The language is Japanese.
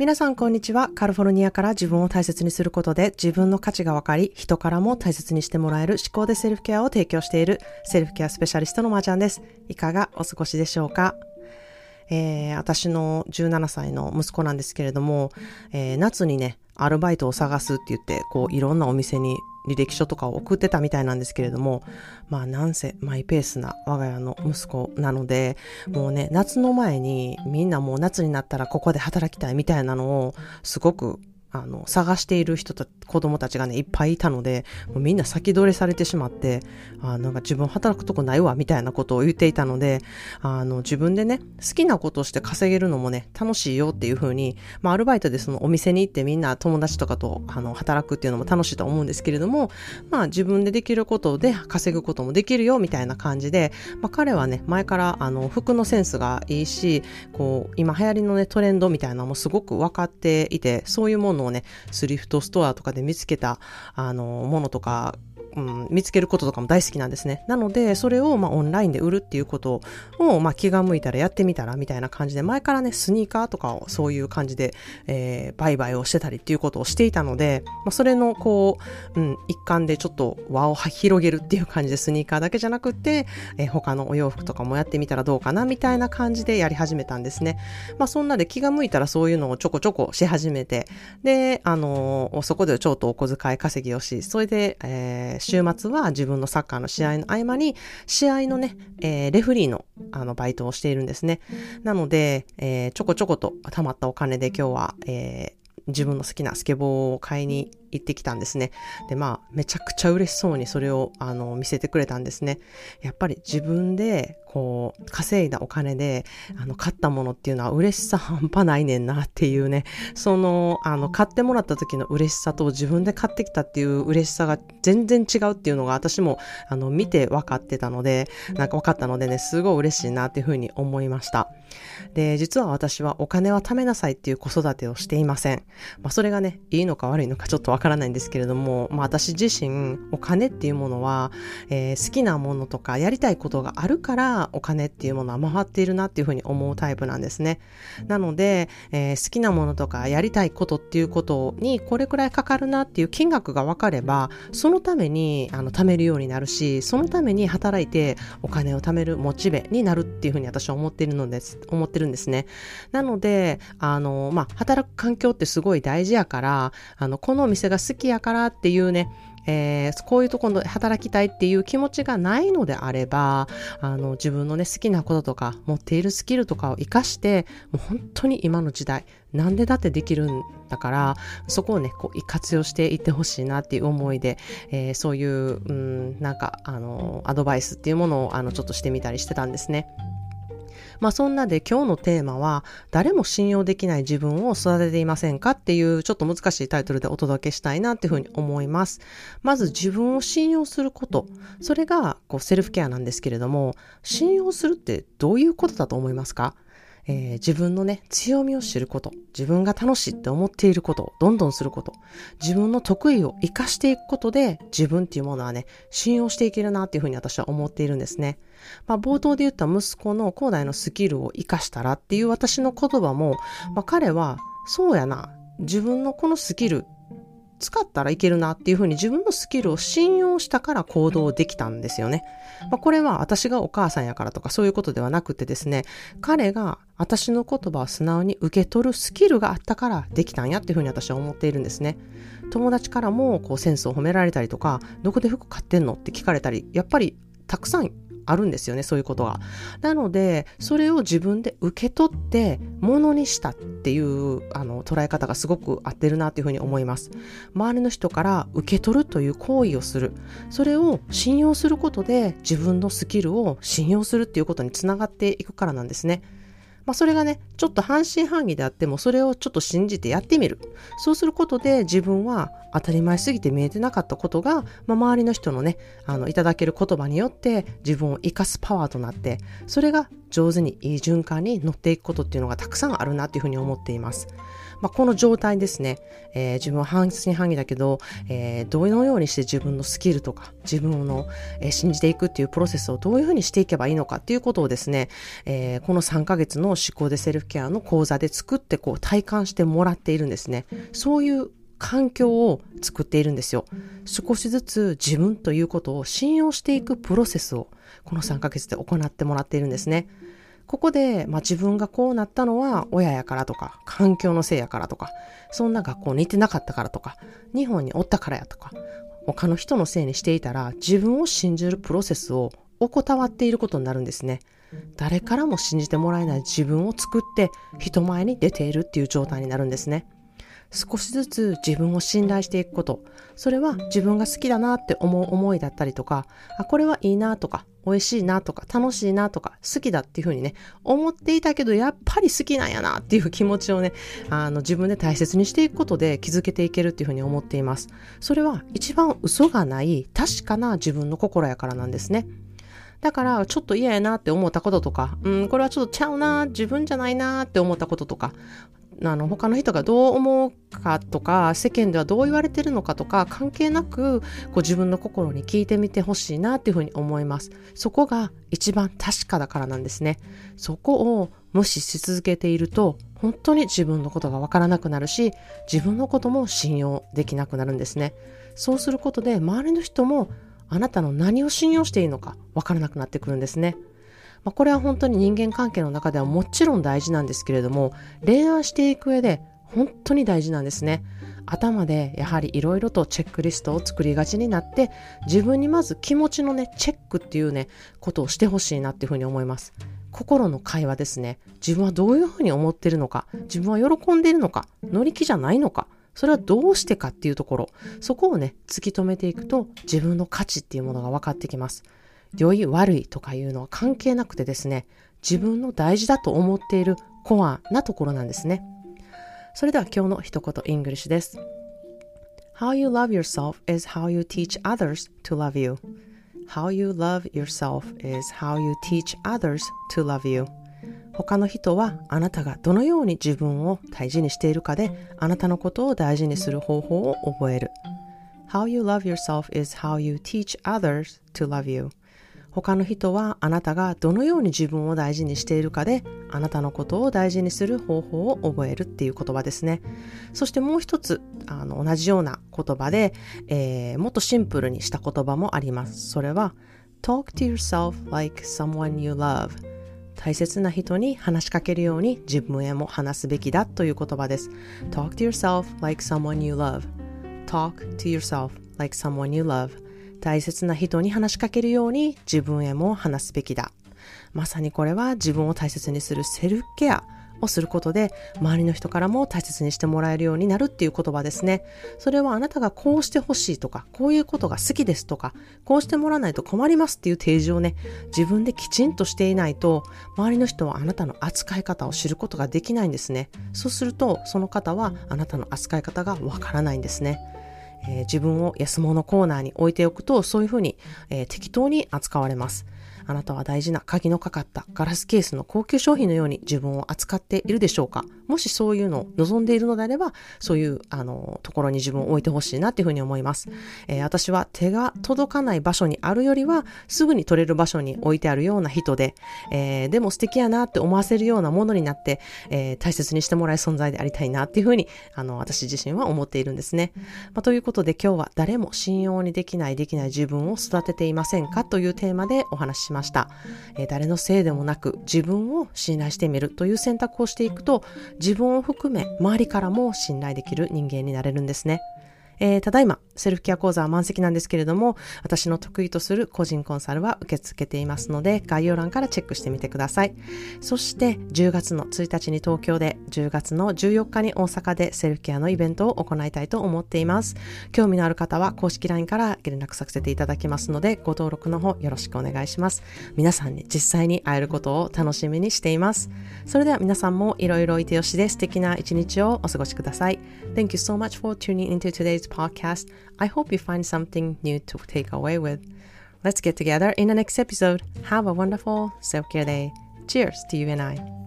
皆さんこんにちは。カリフォルニアから自分を大切にすることで自分の価値が分かり、人からも大切にしてもらえる思考でセルフケアを提供しているセルフケアスペシャリストのまーちゃんです。いかがお過ごしでしょうか？えー、私の17歳の息子なんですけれども、えー、夏にね、アルバイトを探すって言って、こう、いろんなお店に履歴書とかを送ってたみたいなんですけれども、まあなんせマイペースな我が家の息子なので、もうね、夏の前にみんなもう夏になったらここで働きたいみたいなのをすごくあの、探している人た、子供たちがね、いっぱいいたので、もうみんな先取りされてしまって、あなんか自分働くとこないわ、みたいなことを言っていたので、あの、自分でね、好きなことをして稼げるのもね、楽しいよっていうふうに、まあ、アルバイトでそのお店に行ってみんな友達とかと、あの、働くっていうのも楽しいと思うんですけれども、まあ、自分でできることで稼ぐこともできるよ、みたいな感じで、まあ、彼はね、前から、あの、服のセンスがいいし、こう、今流行りのね、トレンドみたいなのもすごく分かっていて、そういうもののをね、スリフトストアとかで見つけた、あの、ものとかうん、見つけることとかも大好きなんですね。なので、それをまあオンラインで売るっていうことをまあ気が向いたらやってみたらみたいな感じで、前からね、スニーカーとかをそういう感じで、えー、売買をしてたりっていうことをしていたので、まあ、それのこう、うん、一環でちょっと輪を広げるっていう感じでスニーカーだけじゃなくて、えー、他のお洋服とかもやってみたらどうかなみたいな感じでやり始めたんですね。まあそんなで気が向いたらそういうのをちょこちょこし始めて、で、あのー、そこでちょっとお小遣い稼ぎをし、それで、えー週末は自分のサッカーの試合の合間に、試合のね、えー、レフリーの、あの、バイトをしているんですね。なので、えー、ちょこちょこと貯まったお金で今日は、えー、自分の好きなスケボーを買いに行ってきたんですね。で、まあ、めちゃくちゃ嬉しそうにそれを、あの、見せてくれたんですね。やっぱり自分で、こう、稼いだお金で、あの、買ったものっていうのは嬉しさ半端ないねんなっていうね、その、あの、買ってもらった時の嬉しさと自分で買ってきたっていう嬉しさが全然違うっていうのが私も、あの、見て分かってたので、なんか分かったのでね、すごい嬉しいなっていうふうに思いました。で、実は私はお金は貯めなさいっていう子育てをしていません。まあ、それがね、いいのか悪いのかちょっとからないんですけれども、まあ、私自身、お金っていうものは、えー、好きなものとかやりたいことがあるから、お金っていうものは回っているなっていうふうに思うタイプなんですね。なので、えー、好きなものとかやりたいことっていうことにこれくらいかかるなっていう金額が分かれば、そのためにあの貯めるようになるし、そのために働いてお金を貯めるモチベになるっていうふうに私は思っているのです。思ってるんですね。なので、あの、まあ、働く環境ってすごい大事やから、あの、このお店が好きやからっていうね、えー、こういうところで働きたいっていう気持ちがないのであれば、あの、自分のね、好きなこととか、持っているスキルとかを活かして、もう本当に今の時代、なんでだってできるんだから、そこをね、こう、活用していってほしいなっていう思いで、えー、そういう、うん、なんか、あの、アドバイスっていうものを、あの、ちょっとしてみたりしてたんですね。まあそんなで今日のテーマは誰も信用できない自分を育てていませんかっていうちょっと難しいタイトルでお届けしたいなっていうふうに思います。まず自分を信用すること。それがこうセルフケアなんですけれども、信用するってどういうことだと思いますか？えー、自分のね、強みを知ること、自分が楽しいって思っていることをどんどんすること、自分の得意を活かしていくことで、自分っていうものはね、信用していけるなっていうふうに私は思っているんですね。まあ、冒頭で言った息子の広大のスキルを活かしたらっていう私の言葉も、まあ、彼は、そうやな、自分のこのスキル使ったらいけるなっていうふうに自分のスキルを信用したから行動できたんですよね。まあ、これは私がお母さんやからとかそういうことではなくてですね、彼が私の言葉を素直に受け取るスキルがあったからできたんやっていうふうに私は思っているんですね。友達からもこうセンスを褒められたりとか、どこで服買ってんのって聞かれたり、やっぱりたくさんあるんですよね、そういうことが。なので、それを自分で受け取って、ものにしたっていう、あの、捉え方がすごく合ってるなっていうふうに思います。周りの人から受け取るという行為をする。それを信用することで、自分のスキルを信用するっていうことにつながっていくからなんですね。まあ、それがね、ちょっと半信半疑であっても、それをちょっと信じてやってみる。そうすることで自分は当たり前すぎて見えてなかったことが、まあ、周りの人のね、あの、いただける言葉によって自分を生かすパワーとなって、それが上手にいい循環に乗っていくことっていうのがたくさんあるなっていうふうに思っています。まあ、この状態ですね、えー、自分は半信半疑だけど、えー、どのようにして自分のスキルとか自分の、えー、信じていくっていうプロセスをどういうふうにしていけばいいのかっていうことをですね、えー、この3ヶ月の思考でセルフケアの講座で作ってこう体感してもらっているんですね。そういう環境を作っているんですよ。少しずつ自分ということを信用していくプロセスをこの3ヶ月で行ってもらっているんですね。ここで、まあ、自分がこうなったのは親やからとか、環境のせいやからとか、そんな学校に行ってなかったからとか、日本におったからやとか、他の人のせいにしていたら自分を信じるプロセスを怠っていることになるんですね。誰からも信じてもらえない自分を作って人前に出ているっていう状態になるんですね。少しずつ自分を信頼していくこと。それは自分が好きだなって思う思いだったりとか、あ、これはいいなとか、美味しいなとか、楽しいなとか、好きだっていうふうにね、思っていたけど、やっぱり好きなんやなっていう気持ちをね、あの、自分で大切にしていくことで気づけていけるっていうふうに思っています。それは一番嘘がない確かな自分の心やからなんですね。だから、ちょっと嫌やなって思ったこととか、うん、これはちょっとちゃうな、自分じゃないなって思ったこととか、あの他の人がどう思うかとか世間ではどう言われてるのかとか関係なくこう自分の心に聞いてみてほしいなっていうふうに思います。そこが一番確かだからなんですね。そこを無視し続けていると本当に自分のことがわからなくなるし自分のことも信用できなくなるんですね。そうすることで周りの人もあなたの何を信用していいのかわからなくなってくるんですね。まあ、これは本当に人間関係の中ではもちろん大事なんですけれども恋愛していく上で本当に大事なんですね。頭でやはりいろいろとチェックリストを作りがちになって自分にまず気持ちのねチェックっていうねことをしてほしいなっていうふうに思います。心の会話ですね。自分はどういうふうに思ってるのか自分は喜んでいるのか乗り気じゃないのかそれはどうしてかっていうところそこをね突き止めていくと自分の価値っていうものが分かってきます。良い悪いとかいうのは関係なくてですね、自分の大事だと思っているコアなところなんですね。それでは今日の一言 English です。How you love yourself is how you teach others to love you. How you love yourself is how you teach others to love you. 他の人はあなたがどのように自分を大事にしているかであなたのことを大事にする方法を覚える。How you love yourself is how you teach others to love you. 他の人はあなたがどのように自分を大事にしているかであなたのことを大事にする方法を覚えるっていう言葉ですね。そしてもう一つあの同じような言葉で、えー、もっとシンプルにした言葉もあります。それは Talk to yourself like someone you love 大切な人に話しかけるように自分へも話すべきだという言葉です。Talk to yourself like someone you love Talk to yourself like someone you love 大切な人に話しかけるように自分へも話すべきだ。まさにこれは自分を大切にするセルフケアをすることで周りの人からも大切にしてもらえるようになるっていう言葉ですね。それはあなたがこうしてほしいとか、こういうことが好きですとか、こうしてもらわないと困りますっていう提示をね、自分できちんとしていないと、周りの人はあなたの扱い方を知ることができないんですね。そうすると、その方はあなたの扱い方がわからないんですね。えー、自分を安物コーナーに置いておくと、そういうふうに、えー、適当に扱われます。あなたは大事な鍵のかかったガラスケースの高級商品のように自分を扱っているでしょうか？もしそういうのを望んでいるのであれば、そういうあのところに自分を置いてほしいなっていうふうに思います、えー、私は手が届かない場所にあるよりは、すぐに取れる場所に置いてあるような人で、えー、でも素敵やなって思わせるようなものになって、えー、大切にしてもらえる存在でありたいなっていうふうに、あの、私自身は思っているんですね。まあ、ということで今日は誰も信用にできないできない自分を育てていませんか？というテーマでお話ししました。え誰のせいでもなく自分を信頼してみるという選択をしていくと自分を含め周りからも信頼できる人間になれるんですね。えー、ただいま、セルフケア講座は満席なんですけれども、私の得意とする個人コンサルは受け付けていますので、概要欄からチェックしてみてください。そして、10月の1日に東京で、10月の14日に大阪でセルフケアのイベントを行いたいと思っています。興味のある方は公式 LINE から連絡させていただきますので、ご登録の方よろしくお願いします。皆さんに実際に会えることを楽しみにしています。それでは皆さんもいろいろいてよしで素敵な一日をお過ごしください。Thank you so much for tuning into today's podcast. I hope you find something new to take away with. Let's get together in the next episode. Have a wonderful self care day. Cheers to you and I!